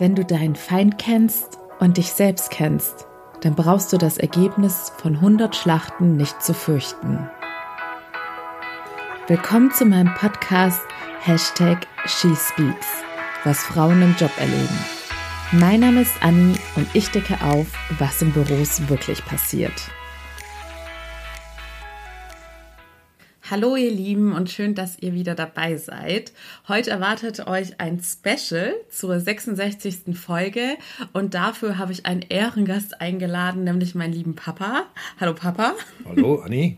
Wenn du deinen Feind kennst und dich selbst kennst, dann brauchst du das Ergebnis von 100 Schlachten nicht zu fürchten. Willkommen zu meinem Podcast Hashtag SheSpeaks, was Frauen im Job erleben. Mein Name ist Anni und ich decke auf, was in Büros wirklich passiert. Hallo ihr Lieben und schön, dass ihr wieder dabei seid. Heute erwartet euch ein Special zur 66. Folge und dafür habe ich einen Ehrengast eingeladen, nämlich meinen lieben Papa. Hallo Papa. Hallo Anni.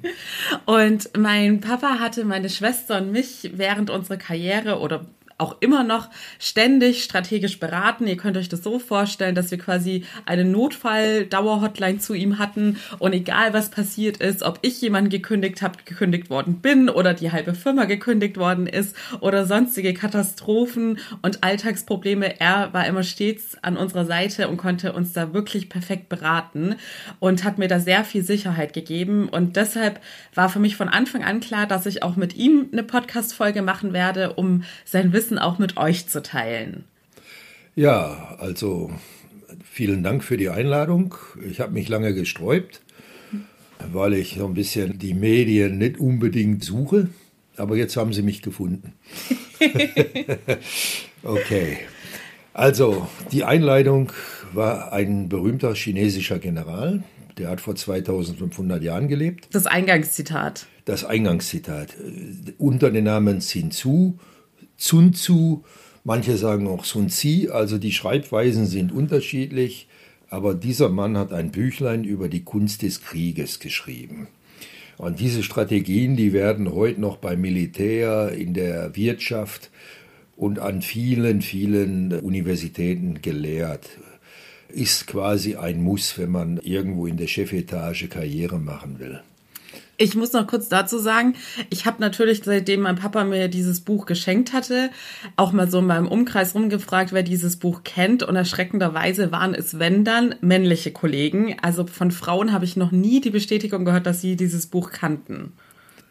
Und mein Papa hatte meine Schwester und mich während unserer Karriere oder auch immer noch ständig strategisch beraten. Ihr könnt euch das so vorstellen, dass wir quasi eine Notfall-Dauer-Hotline zu ihm hatten und egal was passiert ist, ob ich jemanden gekündigt habe, gekündigt worden bin oder die halbe Firma gekündigt worden ist oder sonstige Katastrophen und Alltagsprobleme, er war immer stets an unserer Seite und konnte uns da wirklich perfekt beraten und hat mir da sehr viel Sicherheit gegeben und deshalb war für mich von Anfang an klar, dass ich auch mit ihm eine Podcast-Folge machen werde, um sein Wissen Wissen auch mit euch zu teilen. Ja, also vielen Dank für die Einladung. Ich habe mich lange gesträubt, weil ich so ein bisschen die Medien nicht unbedingt suche. Aber jetzt haben sie mich gefunden. okay. Also, die Einleitung war ein berühmter chinesischer General, der hat vor 2500 Jahren gelebt. Das Eingangszitat. Das Eingangszitat. Unter dem Namen Xin Tzu Sun Tzu, manche sagen auch Sun Tzu, also die Schreibweisen sind unterschiedlich, aber dieser Mann hat ein Büchlein über die Kunst des Krieges geschrieben. Und diese Strategien, die werden heute noch beim Militär, in der Wirtschaft und an vielen, vielen Universitäten gelehrt. Ist quasi ein Muss, wenn man irgendwo in der Chefetage Karriere machen will. Ich muss noch kurz dazu sagen, ich habe natürlich, seitdem mein Papa mir dieses Buch geschenkt hatte, auch mal so in meinem Umkreis rumgefragt, wer dieses Buch kennt. Und erschreckenderweise waren es, wenn dann, männliche Kollegen. Also von Frauen habe ich noch nie die Bestätigung gehört, dass sie dieses Buch kannten.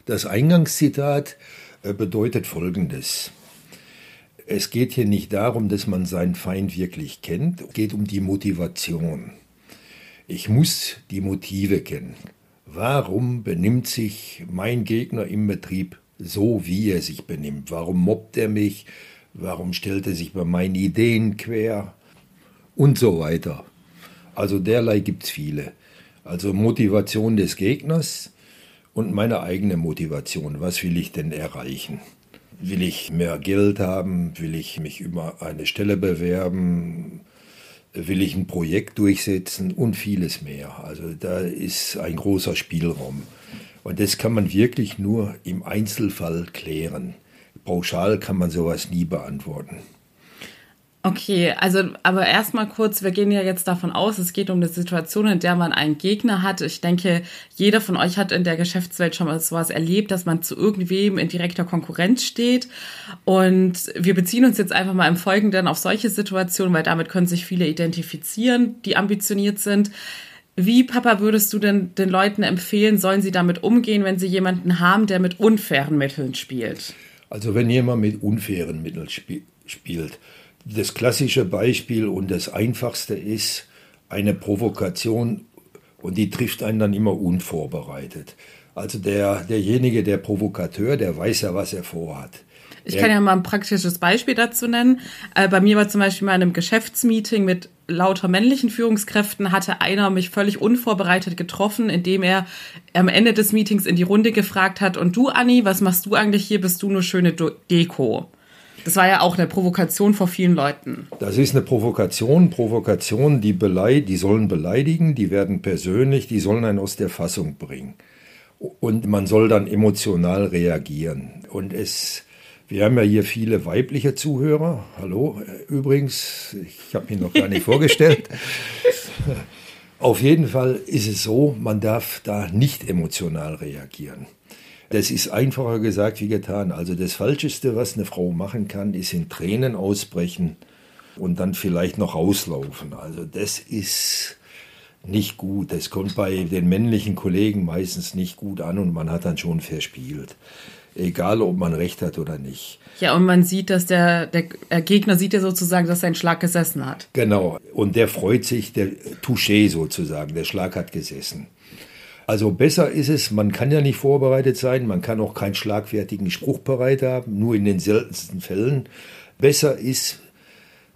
Das Eingangszitat äh, bedeutet Folgendes. Es geht hier nicht darum, dass man seinen Feind wirklich kennt, es geht um die Motivation. Ich muss die Motive kennen. Warum benimmt sich mein Gegner im Betrieb so, wie er sich benimmt? Warum mobbt er mich? Warum stellt er sich bei meinen Ideen quer? Und so weiter. Also derlei gibt es viele. Also Motivation des Gegners und meine eigene Motivation. Was will ich denn erreichen? Will ich mehr Geld haben? Will ich mich über eine Stelle bewerben? Will ich ein Projekt durchsetzen und vieles mehr. Also da ist ein großer Spielraum. Und das kann man wirklich nur im Einzelfall klären. Pauschal kann man sowas nie beantworten. Okay, also aber erstmal kurz, wir gehen ja jetzt davon aus, es geht um eine Situation, in der man einen Gegner hat. Ich denke, jeder von euch hat in der Geschäftswelt schon mal sowas erlebt, dass man zu irgendwem in direkter Konkurrenz steht. Und wir beziehen uns jetzt einfach mal im Folgenden auf solche Situationen, weil damit können sich viele identifizieren, die ambitioniert sind. Wie, Papa, würdest du denn den Leuten empfehlen, sollen sie damit umgehen, wenn sie jemanden haben, der mit unfairen Mitteln spielt? Also wenn jemand mit unfairen Mitteln sp spielt, das klassische Beispiel und das einfachste ist eine Provokation und die trifft einen dann immer unvorbereitet. Also der, derjenige, der Provokateur, der weiß ja, was er vorhat. Ich kann ja mal ein praktisches Beispiel dazu nennen. Äh, bei mir war zum Beispiel mal in einem Geschäftsmeeting mit lauter männlichen Führungskräften hatte einer mich völlig unvorbereitet getroffen, indem er am Ende des Meetings in die Runde gefragt hat, und du, Anni, was machst du eigentlich hier? Bist du nur schöne Deko? Das war ja auch eine Provokation vor vielen Leuten. Das ist eine Provokation. Provokation, die, beleid, die sollen beleidigen, die werden persönlich, die sollen einen aus der Fassung bringen. Und man soll dann emotional reagieren. Und es, wir haben ja hier viele weibliche Zuhörer. Hallo, übrigens, ich habe mich noch gar nicht vorgestellt. Auf jeden Fall ist es so, man darf da nicht emotional reagieren. Das ist einfacher gesagt wie getan. Also das Falscheste, was eine Frau machen kann, ist in Tränen ausbrechen und dann vielleicht noch rauslaufen. Also das ist nicht gut. Das kommt bei den männlichen Kollegen meistens nicht gut an und man hat dann schon verspielt. egal ob man recht hat oder nicht. Ja, und man sieht, dass der, der Gegner sieht ja sozusagen, dass sein Schlag gesessen hat. Genau, und der freut sich, der Touché sozusagen, der Schlag hat gesessen. Also besser ist es, man kann ja nicht vorbereitet sein, man kann auch keinen schlagfertigen Spruch bereit haben, nur in den seltensten Fällen. Besser ist,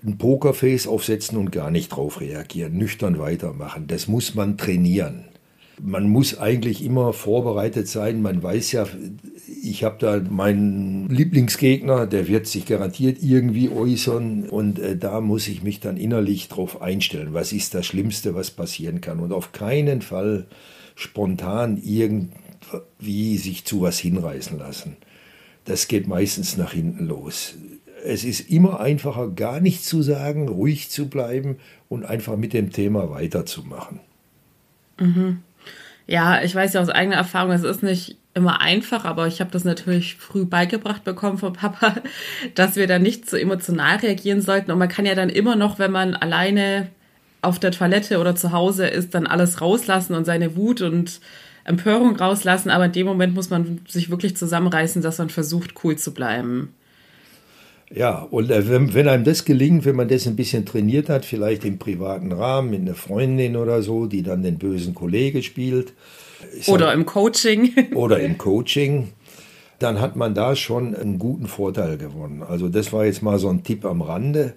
ein Pokerface aufsetzen und gar nicht drauf reagieren, nüchtern weitermachen. Das muss man trainieren. Man muss eigentlich immer vorbereitet sein. Man weiß ja, ich habe da meinen Lieblingsgegner, der wird sich garantiert irgendwie äußern und äh, da muss ich mich dann innerlich drauf einstellen. Was ist das Schlimmste, was passieren kann? Und auf keinen Fall spontan irgendwie sich zu was hinreißen lassen. Das geht meistens nach hinten los es ist immer einfacher, gar nichts zu sagen, ruhig zu bleiben und einfach mit dem Thema weiterzumachen. Mhm. Ja, ich weiß ja aus eigener Erfahrung, es ist nicht immer einfach, aber ich habe das natürlich früh beigebracht bekommen von Papa, dass wir da nicht so emotional reagieren sollten. Und man kann ja dann immer noch, wenn man alleine auf der Toilette oder zu Hause ist, dann alles rauslassen und seine Wut und Empörung rauslassen. Aber in dem Moment muss man sich wirklich zusammenreißen, dass man versucht, cool zu bleiben. Ja, und äh, wenn, wenn, einem das gelingt, wenn man das ein bisschen trainiert hat, vielleicht im privaten Rahmen mit einer Freundin oder so, die dann den bösen Kollege spielt. Oder dann, im Coaching. Oder im Coaching. Dann hat man da schon einen guten Vorteil gewonnen. Also das war jetzt mal so ein Tipp am Rande.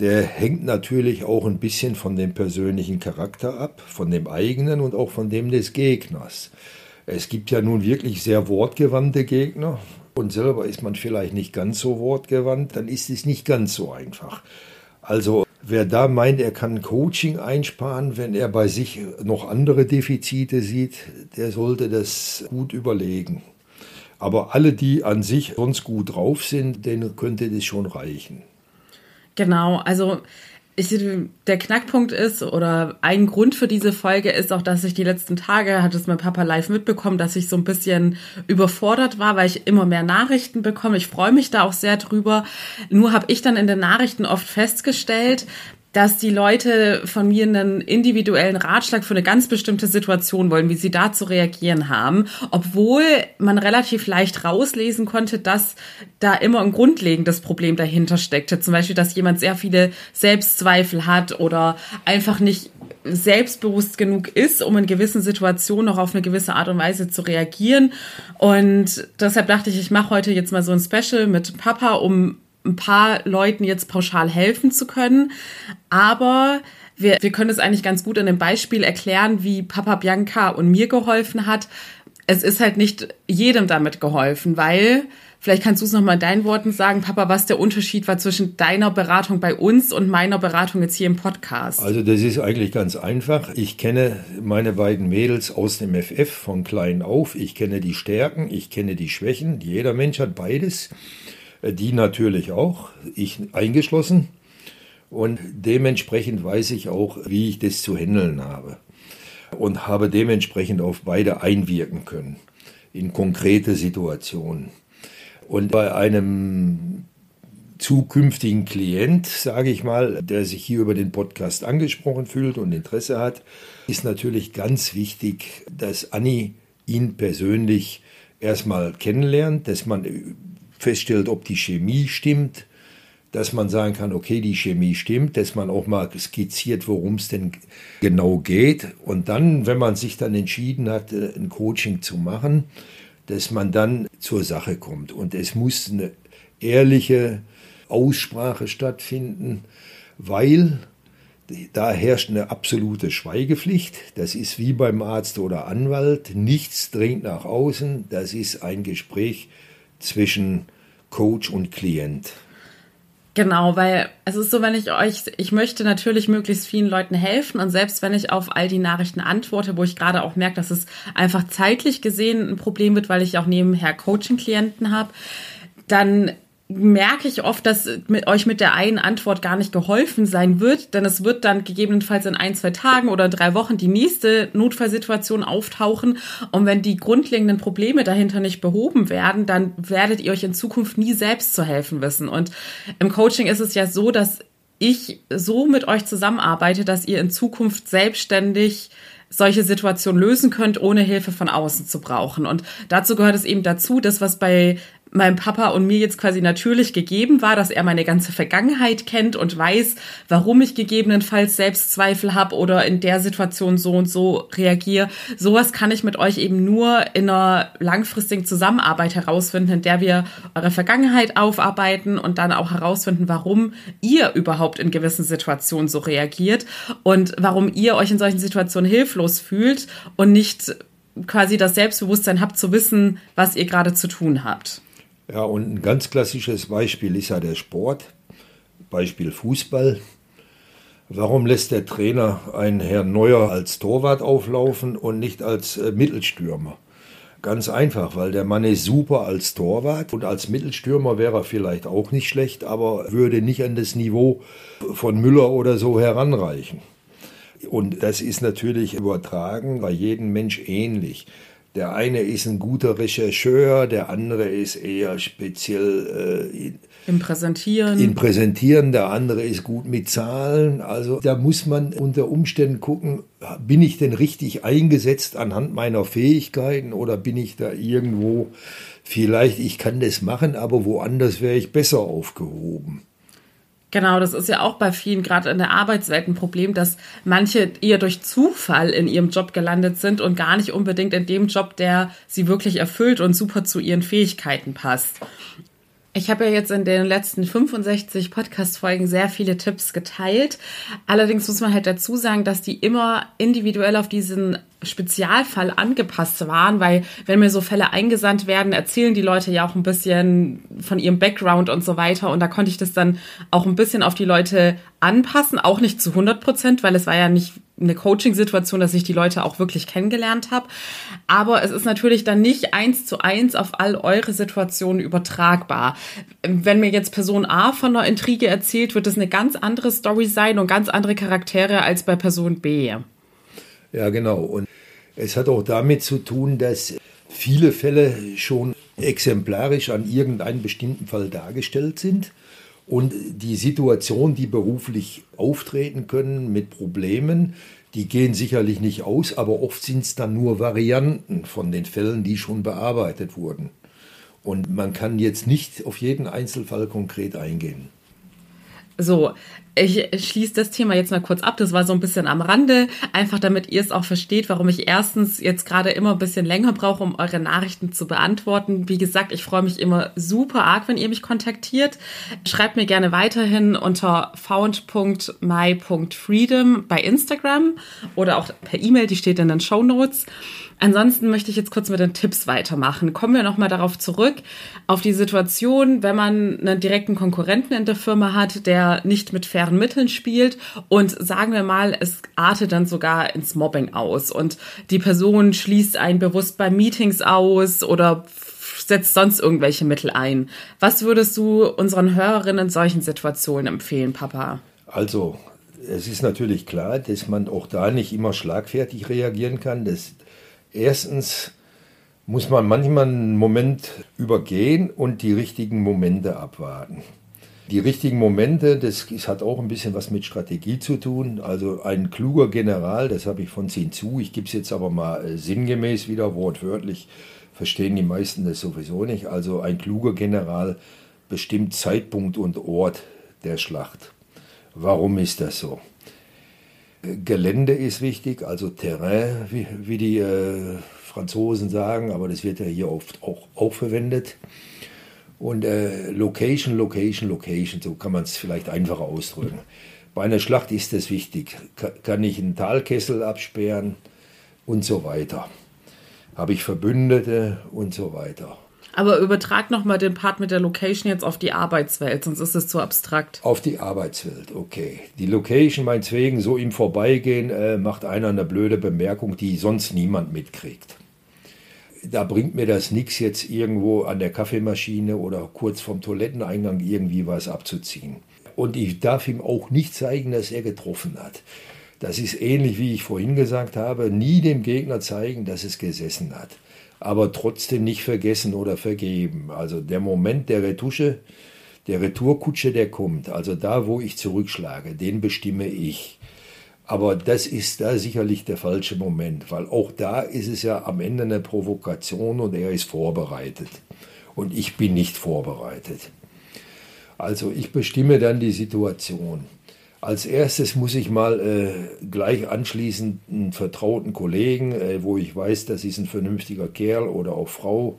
Der hängt natürlich auch ein bisschen von dem persönlichen Charakter ab, von dem eigenen und auch von dem des Gegners. Es gibt ja nun wirklich sehr wortgewandte Gegner, und selber ist man vielleicht nicht ganz so wortgewandt, dann ist es nicht ganz so einfach. Also wer da meint, er kann Coaching einsparen, wenn er bei sich noch andere Defizite sieht, der sollte das gut überlegen. Aber alle, die an sich sonst gut drauf sind, denen könnte das schon reichen. Genau, also ich, der Knackpunkt ist oder ein Grund für diese Folge ist auch, dass ich die letzten Tage, hat es mein Papa live mitbekommen, dass ich so ein bisschen überfordert war, weil ich immer mehr Nachrichten bekomme. Ich freue mich da auch sehr drüber. Nur habe ich dann in den Nachrichten oft festgestellt, dass die Leute von mir einen individuellen Ratschlag für eine ganz bestimmte Situation wollen, wie sie da zu reagieren haben, obwohl man relativ leicht rauslesen konnte, dass da immer ein grundlegendes Problem dahinter steckte. Zum Beispiel, dass jemand sehr viele Selbstzweifel hat oder einfach nicht selbstbewusst genug ist, um in gewissen Situationen noch auf eine gewisse Art und Weise zu reagieren. Und deshalb dachte ich, ich mache heute jetzt mal so ein Special mit Papa, um ein paar Leuten jetzt pauschal helfen zu können. Aber wir, wir können es eigentlich ganz gut in dem Beispiel erklären, wie Papa Bianca und mir geholfen hat. Es ist halt nicht jedem damit geholfen, weil Vielleicht kannst du es nochmal in deinen Worten sagen, Papa, was der Unterschied war zwischen deiner Beratung bei uns und meiner Beratung jetzt hier im Podcast. Also das ist eigentlich ganz einfach. Ich kenne meine beiden Mädels aus dem FF von klein auf. Ich kenne die Stärken, ich kenne die Schwächen. Jeder Mensch hat beides. Äh, die natürlich auch, ich eingeschlossen. Und dementsprechend weiß ich auch, wie ich das zu handeln habe. Und habe dementsprechend auf beide einwirken können, in konkrete Situationen. Und bei einem zukünftigen Klient, sage ich mal, der sich hier über den Podcast angesprochen fühlt und Interesse hat, ist natürlich ganz wichtig, dass Anni ihn persönlich erstmal kennenlernt, dass man feststellt, ob die Chemie stimmt, dass man sagen kann, okay, die Chemie stimmt, dass man auch mal skizziert, worum es denn genau geht. Und dann, wenn man sich dann entschieden hat, äh, ein Coaching zu machen, dass man dann zur Sache kommt. Und es muss eine ehrliche Aussprache stattfinden, weil da herrscht eine absolute Schweigepflicht. Das ist wie beim Arzt oder Anwalt. Nichts dringt nach außen. Das ist ein Gespräch zwischen Coach und Klient. Genau, weil es ist so, wenn ich euch, ich möchte natürlich möglichst vielen Leuten helfen und selbst wenn ich auf all die Nachrichten antworte, wo ich gerade auch merke, dass es einfach zeitlich gesehen ein Problem wird, weil ich auch nebenher Coaching-Klienten habe, dann merke ich oft, dass mit euch mit der einen Antwort gar nicht geholfen sein wird, denn es wird dann gegebenenfalls in ein, zwei Tagen oder drei Wochen die nächste Notfallsituation auftauchen. Und wenn die grundlegenden Probleme dahinter nicht behoben werden, dann werdet ihr euch in Zukunft nie selbst zu helfen wissen. Und im Coaching ist es ja so, dass ich so mit euch zusammenarbeite, dass ihr in Zukunft selbstständig solche Situationen lösen könnt, ohne Hilfe von außen zu brauchen. Und dazu gehört es eben dazu, das, was bei meinem Papa und mir jetzt quasi natürlich gegeben war, dass er meine ganze Vergangenheit kennt und weiß, warum ich gegebenenfalls Selbstzweifel habe oder in der Situation so und so reagiere. Sowas kann ich mit euch eben nur in einer langfristigen Zusammenarbeit herausfinden, in der wir eure Vergangenheit aufarbeiten und dann auch herausfinden, warum ihr überhaupt in gewissen Situationen so reagiert und warum ihr euch in solchen Situationen hilflos fühlt und nicht quasi das Selbstbewusstsein habt zu wissen, was ihr gerade zu tun habt. Ja, und ein ganz klassisches Beispiel ist ja der Sport, Beispiel Fußball. Warum lässt der Trainer einen Herrn Neuer als Torwart auflaufen und nicht als äh, Mittelstürmer? Ganz einfach, weil der Mann ist super als Torwart und als Mittelstürmer wäre er vielleicht auch nicht schlecht, aber würde nicht an das Niveau von Müller oder so heranreichen. Und das ist natürlich übertragen bei jedem Mensch ähnlich. Der eine ist ein guter Rechercheur, der andere ist eher speziell äh, im Präsentieren. Im Präsentieren, der andere ist gut mit Zahlen. Also da muss man unter Umständen gucken, bin ich denn richtig eingesetzt anhand meiner Fähigkeiten oder bin ich da irgendwo vielleicht, ich kann das machen, aber woanders wäre ich besser aufgehoben. Genau, das ist ja auch bei vielen gerade in der Arbeitswelt ein Problem, dass manche eher durch Zufall in ihrem Job gelandet sind und gar nicht unbedingt in dem Job, der sie wirklich erfüllt und super zu ihren Fähigkeiten passt. Ich habe ja jetzt in den letzten 65 Podcast-Folgen sehr viele Tipps geteilt. Allerdings muss man halt dazu sagen, dass die immer individuell auf diesen Spezialfall angepasst waren, weil wenn mir so Fälle eingesandt werden, erzählen die Leute ja auch ein bisschen von ihrem Background und so weiter und da konnte ich das dann auch ein bisschen auf die Leute anpassen, auch nicht zu 100 Prozent, weil es war ja nicht eine Coaching-Situation, dass ich die Leute auch wirklich kennengelernt habe. Aber es ist natürlich dann nicht eins zu eins auf all eure Situationen übertragbar. Wenn mir jetzt Person A von einer Intrige erzählt, wird es eine ganz andere Story sein und ganz andere Charaktere als bei Person B. Ja, genau. Und es hat auch damit zu tun, dass viele Fälle schon exemplarisch an irgendeinem bestimmten Fall dargestellt sind. Und die Situation, die beruflich auftreten können mit Problemen, die gehen sicherlich nicht aus, aber oft sind es dann nur Varianten von den Fällen, die schon bearbeitet wurden. Und man kann jetzt nicht auf jeden Einzelfall konkret eingehen. So, ich schließe das Thema jetzt mal kurz ab. Das war so ein bisschen am Rande, einfach damit ihr es auch versteht, warum ich erstens jetzt gerade immer ein bisschen länger brauche, um eure Nachrichten zu beantworten. Wie gesagt, ich freue mich immer super arg, wenn ihr mich kontaktiert. Schreibt mir gerne weiterhin unter found.my.freedom bei Instagram oder auch per E-Mail, die steht in den Show Notes. Ansonsten möchte ich jetzt kurz mit den Tipps weitermachen. Kommen wir nochmal darauf zurück, auf die Situation, wenn man einen direkten Konkurrenten in der Firma hat, der nicht mit fairen Mitteln spielt und sagen wir mal, es artet dann sogar ins Mobbing aus und die Person schließt einen bewusst bei Meetings aus oder setzt sonst irgendwelche Mittel ein. Was würdest du unseren Hörerinnen in solchen Situationen empfehlen, Papa? Also, es ist natürlich klar, dass man auch da nicht immer schlagfertig reagieren kann. Das, Erstens muss man manchmal einen Moment übergehen und die richtigen Momente abwarten. Die richtigen Momente, das, hat auch ein bisschen was mit Strategie zu tun. Also ein kluger General, das habe ich von Zehn zu, ich gebe es jetzt aber mal äh, sinngemäß wieder, wortwörtlich, verstehen die meisten das sowieso nicht. Also ein kluger General bestimmt Zeitpunkt und Ort der Schlacht. Warum ist das so? Gelände ist wichtig, also Terrain, wie, wie die äh, Franzosen sagen, aber das wird ja hier oft auch, auch verwendet. Und äh, Location, Location, Location, so kann man es vielleicht einfacher ausdrücken. Bei einer Schlacht ist das wichtig. kann ich einen Talkessel absperren und so weiter? Habe ich Verbündete und so weiter? Aber übertrag nochmal den Part mit der Location jetzt auf die Arbeitswelt, sonst ist es zu abstrakt. Auf die Arbeitswelt, okay. Die Location meinetwegen, so im Vorbeigehen, äh, macht einer eine blöde Bemerkung, die sonst niemand mitkriegt. Da bringt mir das nichts, jetzt irgendwo an der Kaffeemaschine oder kurz vom Toiletteneingang irgendwie was abzuziehen. Und ich darf ihm auch nicht zeigen, dass er getroffen hat. Das ist ähnlich wie ich vorhin gesagt habe, nie dem Gegner zeigen, dass es gesessen hat aber trotzdem nicht vergessen oder vergeben. Also der Moment der Retusche, der Retourkutsche, der kommt, also da, wo ich zurückschlage, den bestimme ich. Aber das ist da sicherlich der falsche Moment, weil auch da ist es ja am Ende eine Provokation und er ist vorbereitet. Und ich bin nicht vorbereitet. Also ich bestimme dann die Situation. Als erstes muss ich mal äh, gleich anschließend einen vertrauten Kollegen, äh, wo ich weiß, das ist ein vernünftiger Kerl oder auch Frau,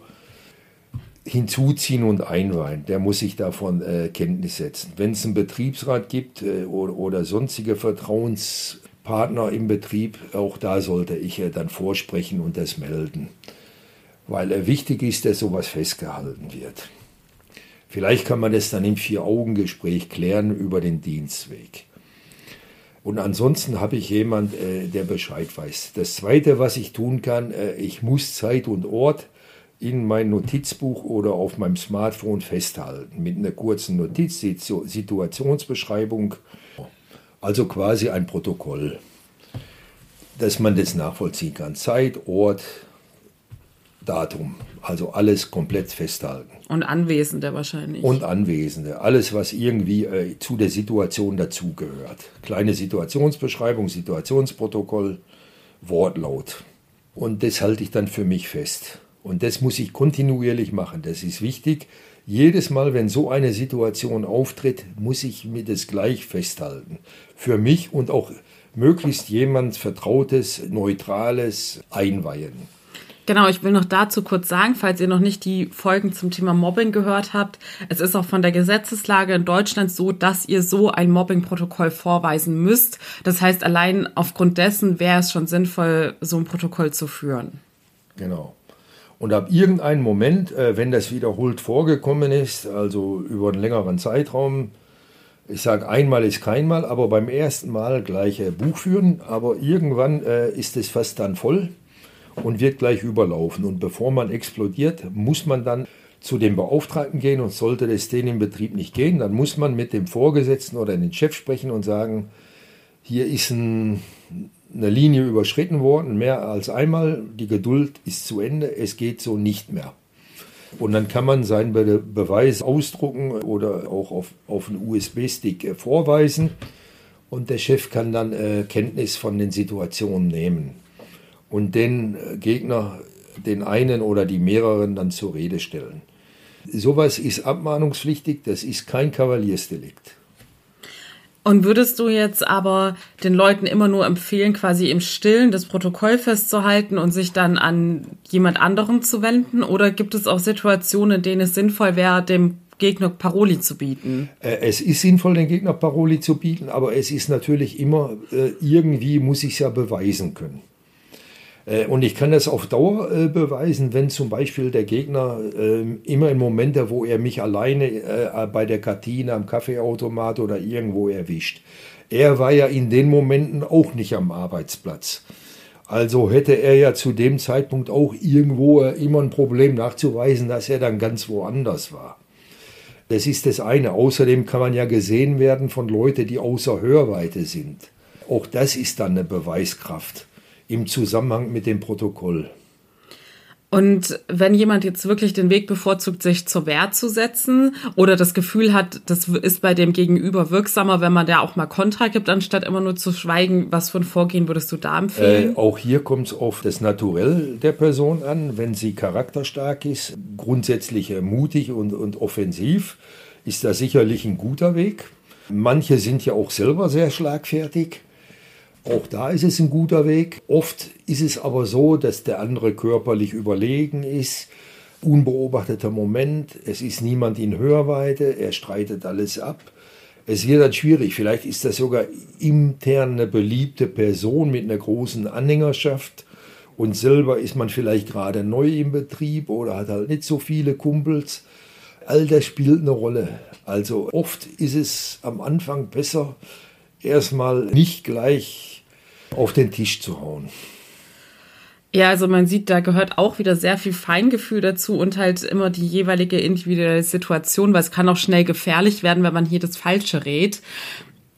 hinzuziehen und einweihen. Der muss sich davon äh, Kenntnis setzen. Wenn es einen Betriebsrat gibt äh, oder, oder, sonstige Vertrauenspartner im Betrieb, auch da sollte ich äh, dann vorsprechen und das melden. Weil äh, wichtig ist, dass sowas festgehalten wird. Vielleicht kann man das dann im Vier-Augen-Gespräch klären über den Dienstweg. Und ansonsten habe ich jemand, äh, der Bescheid weiß. Das Zweite, was ich tun kann, äh, ich muss Zeit und Ort in mein Notizbuch oder auf meinem Smartphone festhalten mit einer kurzen Notiz, Situationsbeschreibung, also quasi ein Protokoll, dass man das nachvollziehen kann. Zeit, Ort, Datum, also alles komplett festhalten. Und Anwesende wahrscheinlich. Und Anwesende, alles, was irgendwie äh, zu der Situation dazugehört. Kleine Situationsbeschreibung, Situationsprotokoll, Wortlaut. Und das halte ich dann für mich fest. Und das muss ich kontinuierlich machen. Das ist wichtig. Jedes Mal, wenn so eine Situation auftritt, muss ich mir das gleich festhalten. Für mich und auch möglichst jemand Vertrautes, Neutrales einweihen. Genau, ich will noch dazu kurz sagen, falls ihr noch nicht die Folgen zum Thema Mobbing gehört habt, es ist auch von der Gesetzeslage in Deutschland so, dass ihr so ein Mobbing-Protokoll vorweisen müsst. Das heißt, allein aufgrund dessen wäre es schon sinnvoll, so ein Protokoll zu führen. Genau. Und ab irgendeinem Moment, äh, wenn das wiederholt vorgekommen ist, also über einen längeren Zeitraum, ich sage einmal ist keinmal, aber beim ersten Mal gleich Buch führen, aber irgendwann äh, ist es fast dann voll und wird gleich überlaufen. Und bevor man explodiert, muss man dann zu dem Beauftragten gehen. Und sollte es denen im Betrieb nicht gehen, dann muss man mit dem Vorgesetzten oder den Chef sprechen und sagen, hier ist ein, eine Linie überschritten worden, mehr als einmal, die Geduld ist zu Ende, es geht so nicht mehr. Und dann kann man seinen Be Beweis ausdrucken oder auch auf, auf einen USB-Stick äh, vorweisen. Und der Chef kann dann äh, Kenntnis von den Situationen nehmen und den äh, Gegner, den einen oder die mehreren dann zur Rede stellen. Sowas ist abmahnungspflichtig, das ist kein Kavaliersdelikt. Und würdest du jetzt aber den Leuten immer nur empfehlen, quasi im Stillen das Protokoll festzuhalten und sich dann an jemand anderen zu wenden? Oder gibt es auch Situationen, in denen es sinnvoll wäre, dem Gegner Paroli zu bieten? Äh, es ist sinnvoll, den Gegner Paroli zu bieten, aber es ist natürlich immer, äh, irgendwie muss ich es ja beweisen können. Äh, und ich kann das auf Dauer äh, beweisen, wenn zum Beispiel der Gegner äh, immer in Momente, wo er mich alleine äh, bei der Kantine, am Kaffeeautomat oder irgendwo erwischt. Er war ja in den Momenten auch nicht am Arbeitsplatz. Also hätte er ja zu dem Zeitpunkt auch irgendwo immer ein Problem nachzuweisen, dass er dann ganz woanders war. Das ist das eine. Außerdem kann man ja gesehen werden von Leuten, die außer Hörweite sind. Auch das ist dann eine Beweiskraft im Zusammenhang mit dem Protokoll. Und wenn jemand jetzt wirklich den Weg bevorzugt, sich zur Wehr zu setzen oder das Gefühl hat, das ist bei dem Gegenüber wirksamer, wenn man da auch mal Kontra gibt, anstatt immer nur zu schweigen, was für ein Vorgehen würdest du da empfehlen? Äh, auch hier kommt es auf das Naturell der Person an. Wenn sie charakterstark ist, grundsätzlich mutig und, und offensiv, ist das sicherlich ein guter Weg. Manche sind ja auch selber sehr schlagfertig. Auch da ist es ein guter Weg. Oft ist es aber so, dass der andere körperlich überlegen ist. Unbeobachteter Moment, es ist niemand in Hörweite, er streitet alles ab. Es wird dann schwierig. Vielleicht ist das sogar intern eine beliebte Person mit einer großen Anhängerschaft und selber ist man vielleicht gerade neu im Betrieb oder hat halt nicht so viele Kumpels. All das spielt eine Rolle. Also oft ist es am Anfang besser, erstmal nicht gleich auf den Tisch zu hauen. Ja, also man sieht, da gehört auch wieder sehr viel Feingefühl dazu und halt immer die jeweilige individuelle Situation, weil es kann auch schnell gefährlich werden, wenn man hier das Falsche rät.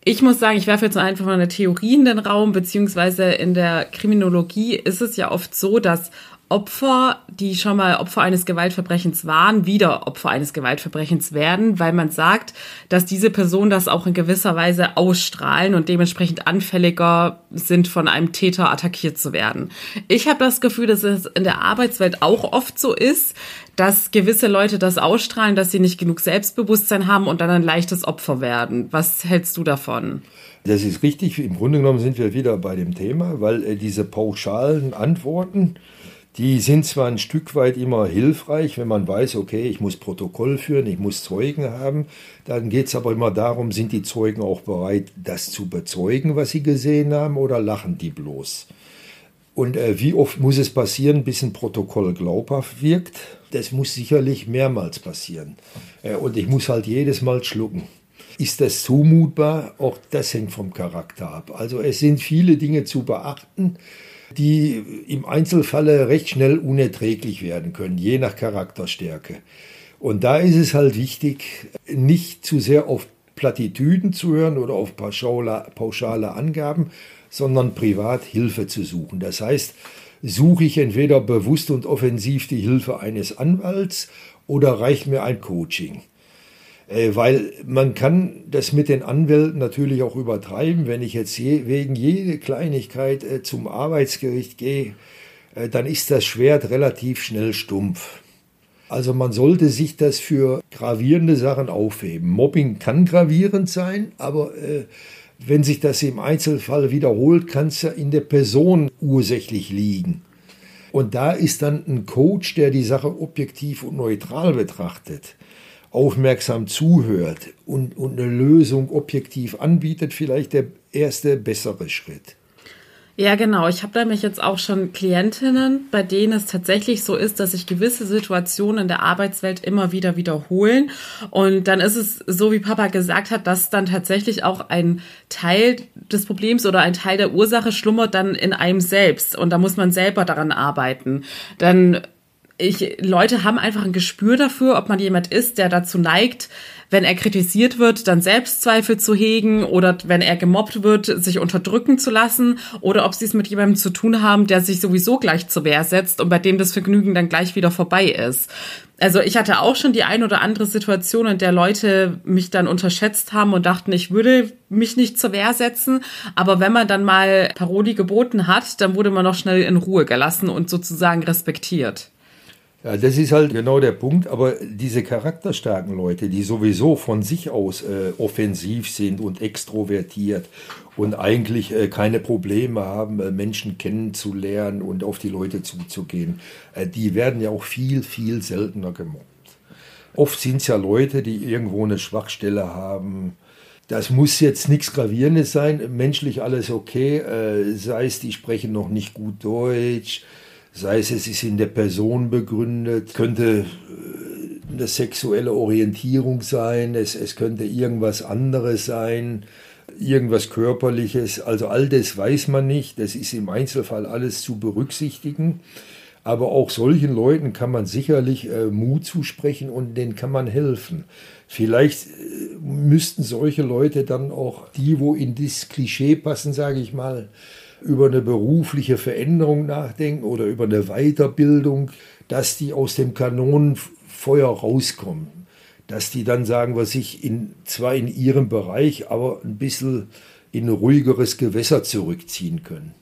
Ich muss sagen, ich werfe jetzt einfach mal eine Theorie in den Raum, beziehungsweise in der Kriminologie ist es ja oft so, dass Opfer, die schon mal Opfer eines Gewaltverbrechens waren, wieder Opfer eines Gewaltverbrechens werden, weil man sagt, dass diese Personen das auch in gewisser Weise ausstrahlen und dementsprechend anfälliger sind, von einem Täter attackiert zu werden. Ich habe das Gefühl, dass es in der Arbeitswelt auch oft so ist, dass gewisse Leute das ausstrahlen, dass sie nicht genug Selbstbewusstsein haben und dann ein leichtes Opfer werden. Was hältst du davon? Das ist richtig. Im Grunde genommen sind wir wieder bei dem Thema, weil äh, diese pauschalen Antworten, die sind zwar ein Stück weit immer hilfreich, wenn man weiß, okay, ich muss Protokoll führen, ich muss Zeugen haben. Dann geht es aber immer darum, sind die Zeugen auch bereit, das zu bezeugen, was sie gesehen haben, oder lachen die bloß? Und äh, wie oft muss es passieren, bis ein Protokoll glaubhaft wirkt? Das muss sicherlich mehrmals passieren. Äh, und ich muss halt jedes Mal schlucken. Ist das zumutbar? Auch das hängt vom Charakter ab. Also es sind viele Dinge zu beachten die im Einzelfalle recht schnell unerträglich werden können, je nach Charakterstärke. Und da ist es halt wichtig, nicht zu sehr auf Plattitüden zu hören oder auf pauschale, pauschale Angaben, sondern privat Hilfe zu suchen. Das heißt, suche ich entweder bewusst und offensiv die Hilfe eines Anwalts oder reicht mir ein Coaching. Äh, weil man kann das mit den Anwälten natürlich auch übertreiben. Wenn ich jetzt je, wegen jede Kleinigkeit äh, zum Arbeitsgericht gehe, äh, dann ist das Schwert relativ schnell stumpf. Also man sollte sich das für gravierende Sachen aufheben. Mobbing kann gravierend sein, aber äh, wenn sich das im Einzelfall wiederholt, kann es ja in der Person ursächlich liegen. Und da ist dann ein Coach, der die Sache objektiv und neutral betrachtet aufmerksam zuhört und, und eine Lösung objektiv anbietet, vielleicht der erste bessere Schritt. Ja, genau. Ich habe nämlich jetzt auch schon Klientinnen, bei denen es tatsächlich so ist, dass sich gewisse Situationen in der Arbeitswelt immer wieder wiederholen. Und dann ist es so, wie Papa gesagt hat, dass dann tatsächlich auch ein Teil des Problems oder ein Teil der Ursache schlummert dann in einem selbst. Und da muss man selber daran arbeiten. Dann ich, Leute haben einfach ein Gespür dafür, ob man jemand ist, der dazu neigt, wenn er kritisiert wird, dann Selbstzweifel zu hegen oder wenn er gemobbt wird, sich unterdrücken zu lassen oder ob sie es mit jemandem zu tun haben, der sich sowieso gleich zur Wehr setzt und bei dem das Vergnügen dann gleich wieder vorbei ist. Also ich hatte auch schon die ein oder andere Situation, in der Leute mich dann unterschätzt haben und dachten, ich würde mich nicht zur Wehr setzen. Aber wenn man dann mal Paroli geboten hat, dann wurde man noch schnell in Ruhe gelassen und sozusagen respektiert. Ja, das ist halt genau der Punkt. Aber diese charakterstarken Leute, die sowieso von sich aus äh, offensiv sind und extrovertiert und eigentlich äh, keine Probleme haben, äh, Menschen kennenzulernen und auf die Leute zuzugehen, äh, die werden ja auch viel, viel seltener gemobbt. Oft sind es ja Leute, die irgendwo eine Schwachstelle haben. Das muss jetzt nichts Gravierendes sein, menschlich alles okay, äh, sei es, die sprechen noch nicht gut Deutsch, sei es, es ist in der Person begründet, könnte äh, eine sexuelle Orientierung sein, es, es könnte irgendwas anderes sein, irgendwas Körperliches. Also all das weiß man nicht, das ist im Einzelfall alles zu berücksichtigen. Aber auch solchen Leuten kann man sicherlich äh, Mut zusprechen und denen kann man helfen. Vielleicht äh, müssten solche Leute dann auch die, wo in das Klischee passen, sage ich mal, über eine berufliche Veränderung nachdenken oder über eine Weiterbildung, dass die aus dem Kanonenfeuer rauskommen. Dass die dann sagen, was ich in, zwar in ihrem Bereich, aber ein bisschen in ruhigeres Gewässer zurückziehen können.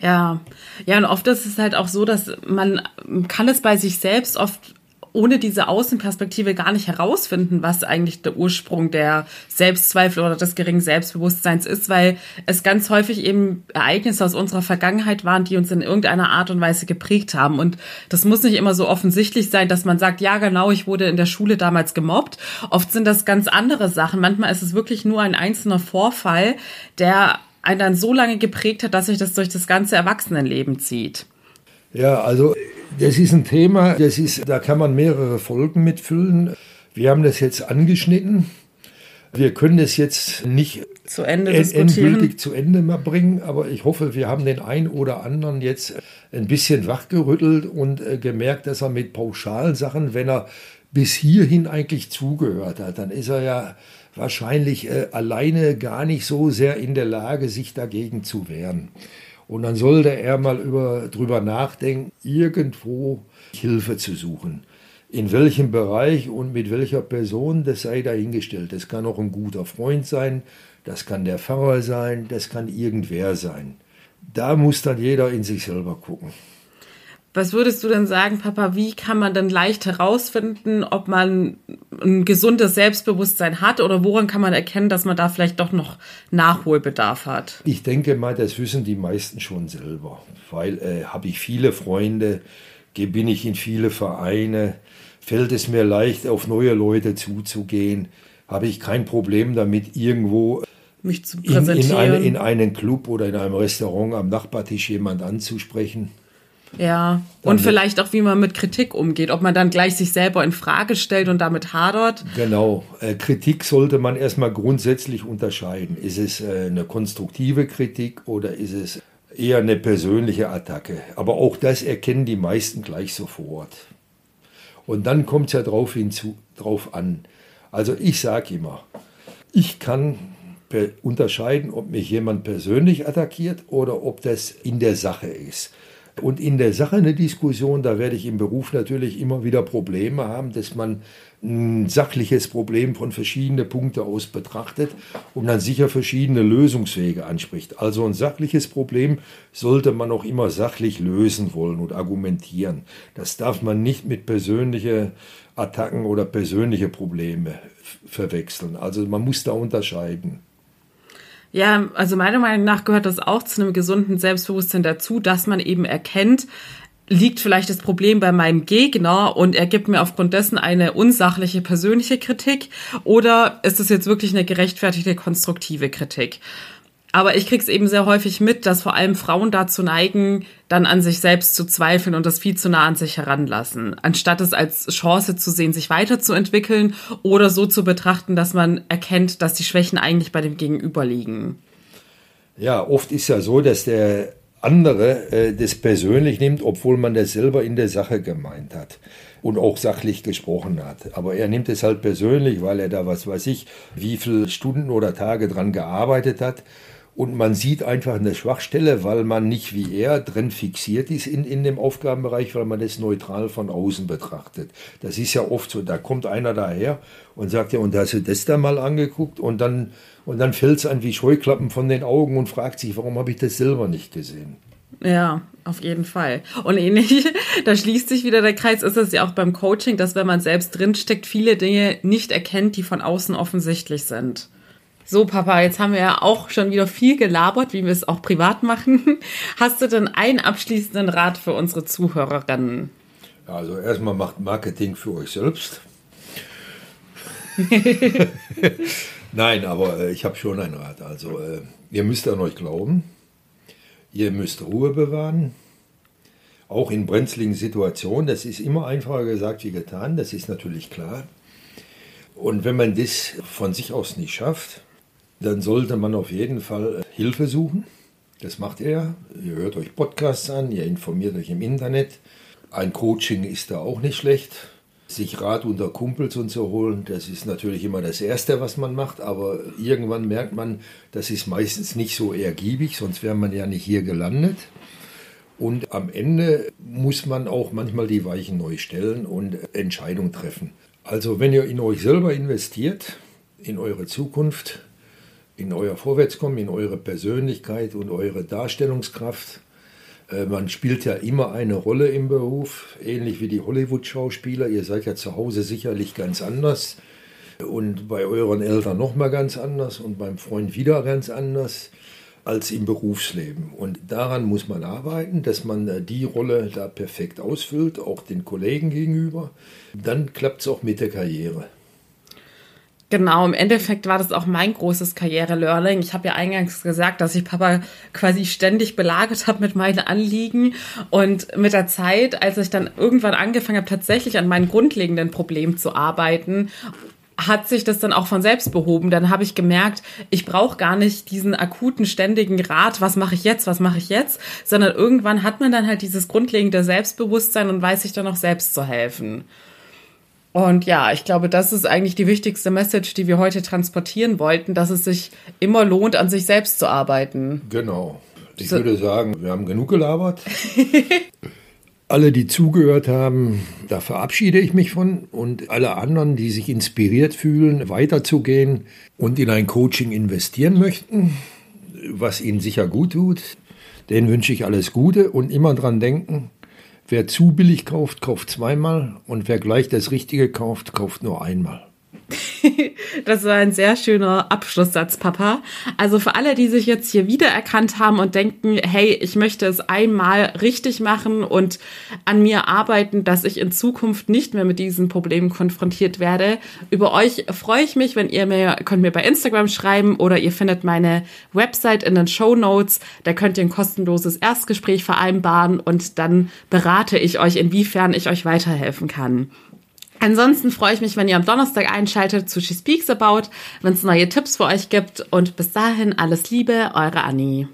Ja, ja, und oft ist es halt auch so, dass man kann es bei sich selbst oft ohne diese Außenperspektive gar nicht herausfinden, was eigentlich der Ursprung der Selbstzweifel oder des geringen Selbstbewusstseins ist, weil es ganz häufig eben Ereignisse aus unserer Vergangenheit waren, die uns in irgendeiner Art und Weise geprägt haben. Und das muss nicht immer so offensichtlich sein, dass man sagt, ja genau, ich wurde in der Schule damals gemobbt. Oft sind das ganz andere Sachen. Manchmal ist es wirklich nur ein einzelner Vorfall, der einen dann so lange geprägt hat, dass sich das durch das ganze Erwachsenenleben zieht. Ja, also das ist ein Thema, das ist, da kann man mehrere Folgen mitfüllen. Wir haben das jetzt angeschnitten. Wir können es jetzt nicht zu Ende endgültig zu Ende mal bringen, aber ich hoffe, wir haben den einen oder anderen jetzt ein bisschen wachgerüttelt und äh, gemerkt, dass er mit pauschalen Sachen, wenn er bis hierhin eigentlich zugehört hat, dann ist er ja wahrscheinlich äh, alleine gar nicht so sehr in der Lage, sich dagegen zu wehren. Und dann sollte er mal über, drüber nachdenken, irgendwo Hilfe zu suchen. In welchem Bereich und mit welcher Person, das sei dahingestellt. Das kann auch ein guter Freund sein, das kann der Pfarrer sein, das kann irgendwer sein. Da muss dann jeder in sich selber gucken. Was würdest du denn sagen, Papa, wie kann man denn leicht herausfinden, ob man ein gesundes Selbstbewusstsein hat oder woran kann man erkennen, dass man da vielleicht doch noch Nachholbedarf hat? Ich denke mal, das wissen die meisten schon selber, weil äh, habe ich viele Freunde, bin ich in viele Vereine, fällt es mir leicht, auf neue Leute zuzugehen, habe ich kein Problem damit, irgendwo mich zu präsentieren. In, in, eine, in einen Club oder in einem Restaurant am Nachbartisch jemand anzusprechen. Ja, und vielleicht auch, wie man mit Kritik umgeht, ob man dann gleich sich selber in Frage stellt und damit hadert. Genau, äh, Kritik sollte man erstmal grundsätzlich unterscheiden. Ist es äh, eine konstruktive Kritik oder ist es eher eine persönliche Attacke? Aber auch das erkennen die meisten gleich sofort. Und dann kommt es ja drauf, hinzu, drauf an. Also ich sage immer, ich kann unterscheiden, ob mich jemand persönlich attackiert oder ob das in der Sache ist. Und in der Sache eine Diskussion, da werde ich im Beruf natürlich immer wieder Probleme haben, dass man ein sachliches Problem von verschiedenen Punkten aus betrachtet und dann sicher verschiedene Lösungswege anspricht. Also ein sachliches Problem sollte man auch immer sachlich lösen wollen und argumentieren. Das darf man nicht mit persönlichen Attacken oder persönliche Probleme verwechseln. Also man muss da unterscheiden. Ja, also meiner Meinung nach gehört das auch zu einem gesunden Selbstbewusstsein dazu, dass man eben erkennt, liegt vielleicht das Problem bei meinem Gegner und er gibt mir aufgrund dessen eine unsachliche persönliche Kritik oder ist es jetzt wirklich eine gerechtfertigte konstruktive Kritik? Aber ich krieg's eben sehr häufig mit, dass vor allem Frauen dazu neigen, dann an sich selbst zu zweifeln und das viel zu nah an sich heranlassen, anstatt es als Chance zu sehen, sich weiterzuentwickeln oder so zu betrachten, dass man erkennt, dass die Schwächen eigentlich bei dem Gegenüber liegen. Ja, oft ist ja so, dass der andere äh, das persönlich nimmt, obwohl man das selber in der Sache gemeint hat und auch sachlich gesprochen hat. Aber er nimmt es halt persönlich, weil er da was weiß ich, wie viele Stunden oder Tage dran gearbeitet hat und man sieht einfach eine Schwachstelle, weil man nicht wie er drin fixiert ist in, in dem Aufgabenbereich, weil man das neutral von außen betrachtet. Das ist ja oft so, da kommt einer daher und sagt ja, und hast du das da mal angeguckt? Und dann, und dann fällt es an wie Scheuklappen von den Augen und fragt sich, warum habe ich das selber nicht gesehen? Ja, auf jeden Fall. Und ähnlich, da schließt sich wieder der Kreis, ist es ja auch beim Coaching, dass wenn man selbst drinsteckt, viele Dinge nicht erkennt, die von außen offensichtlich sind. So, Papa, jetzt haben wir ja auch schon wieder viel gelabert, wie wir es auch privat machen. Hast du denn einen abschließenden Rat für unsere Zuhörerinnen? Also erstmal macht Marketing für euch selbst. Nein, aber äh, ich habe schon einen Rat. Also äh, ihr müsst an euch glauben. Ihr müsst Ruhe bewahren. Auch in brenzligen Situationen. Das ist immer einfacher gesagt wie getan. Das ist natürlich klar. Und wenn man das von sich aus nicht schafft, dann sollte man auf jeden Fall äh, Hilfe suchen. Das macht er. Ihr hört euch Podcasts an, ihr informiert euch im Internet. Ein Coaching ist da auch nicht schlecht. Sich Rat unter Kumpels und so holen, das ist natürlich immer das Erste, was man macht, aber irgendwann merkt man, das ist meistens nicht so ergiebig, sonst wäre man ja nicht hier gelandet. Und am Ende muss man auch manchmal die Weichen neu stellen und Entscheidungen treffen. Also wenn ihr in euch selber investiert, in eure Zukunft, in euer Vorwärtskommen, in eure Persönlichkeit und eure Darstellungskraft. Äh, man spielt ja immer eine Rolle im Beruf, ähnlich wie die Hollywood-Schauspieler. Ihr seid ja zu Hause sicherlich ganz anders und bei euren Eltern nochmal ganz anders und beim Freund wieder ganz anders als im Berufsleben. Und daran muss man arbeiten, dass man äh, die Rolle da perfekt ausfüllt, auch den Kollegen gegenüber. Dann klappt es auch mit der Karriere. Genau, im Endeffekt war das auch mein großes Karriere-Learning. Ich habe ja eingangs gesagt, dass ich Papa quasi ständig belagert habe mit meinen Anliegen. Und mit der Zeit, als ich dann irgendwann angefangen habe, tatsächlich an meinen grundlegenden Problemen zu arbeiten, hat sich das dann auch von selbst behoben. Dann habe ich gemerkt, ich brauche gar nicht diesen akuten, ständigen Rat, was mache ich jetzt, was mache ich jetzt, sondern irgendwann hat man dann halt dieses grundlegende Selbstbewusstsein und weiß sich dann auch selbst zu helfen. Und ja, ich glaube, das ist eigentlich die wichtigste Message, die wir heute transportieren wollten, dass es sich immer lohnt, an sich selbst zu arbeiten. Genau. Ich würde sagen, wir haben genug gelabert. alle, die zugehört haben, da verabschiede ich mich von und alle anderen, die sich inspiriert fühlen, weiterzugehen und in ein Coaching investieren möchten, was ihnen sicher gut tut, denen wünsche ich alles Gute und immer dran denken, wer zu billig kauft, kauft zweimal und wer gleich das Richtige kauft, kauft nur einmal. das war ein sehr schöner Abschlusssatz, Papa. Also für alle, die sich jetzt hier wiedererkannt haben und denken, hey, ich möchte es einmal richtig machen und an mir arbeiten, dass ich in Zukunft nicht mehr mit diesen Problemen konfrontiert werde. Über euch freue ich mich, wenn ihr mir, könnt mir bei Instagram schreiben oder ihr findet meine Website in den Show Notes. Da könnt ihr ein kostenloses Erstgespräch vereinbaren und dann berate ich euch, inwiefern ich euch weiterhelfen kann. Ansonsten freue ich mich, wenn ihr am Donnerstag einschaltet zu She Speaks About, wenn es neue Tipps für euch gibt. Und bis dahin alles Liebe, eure Annie.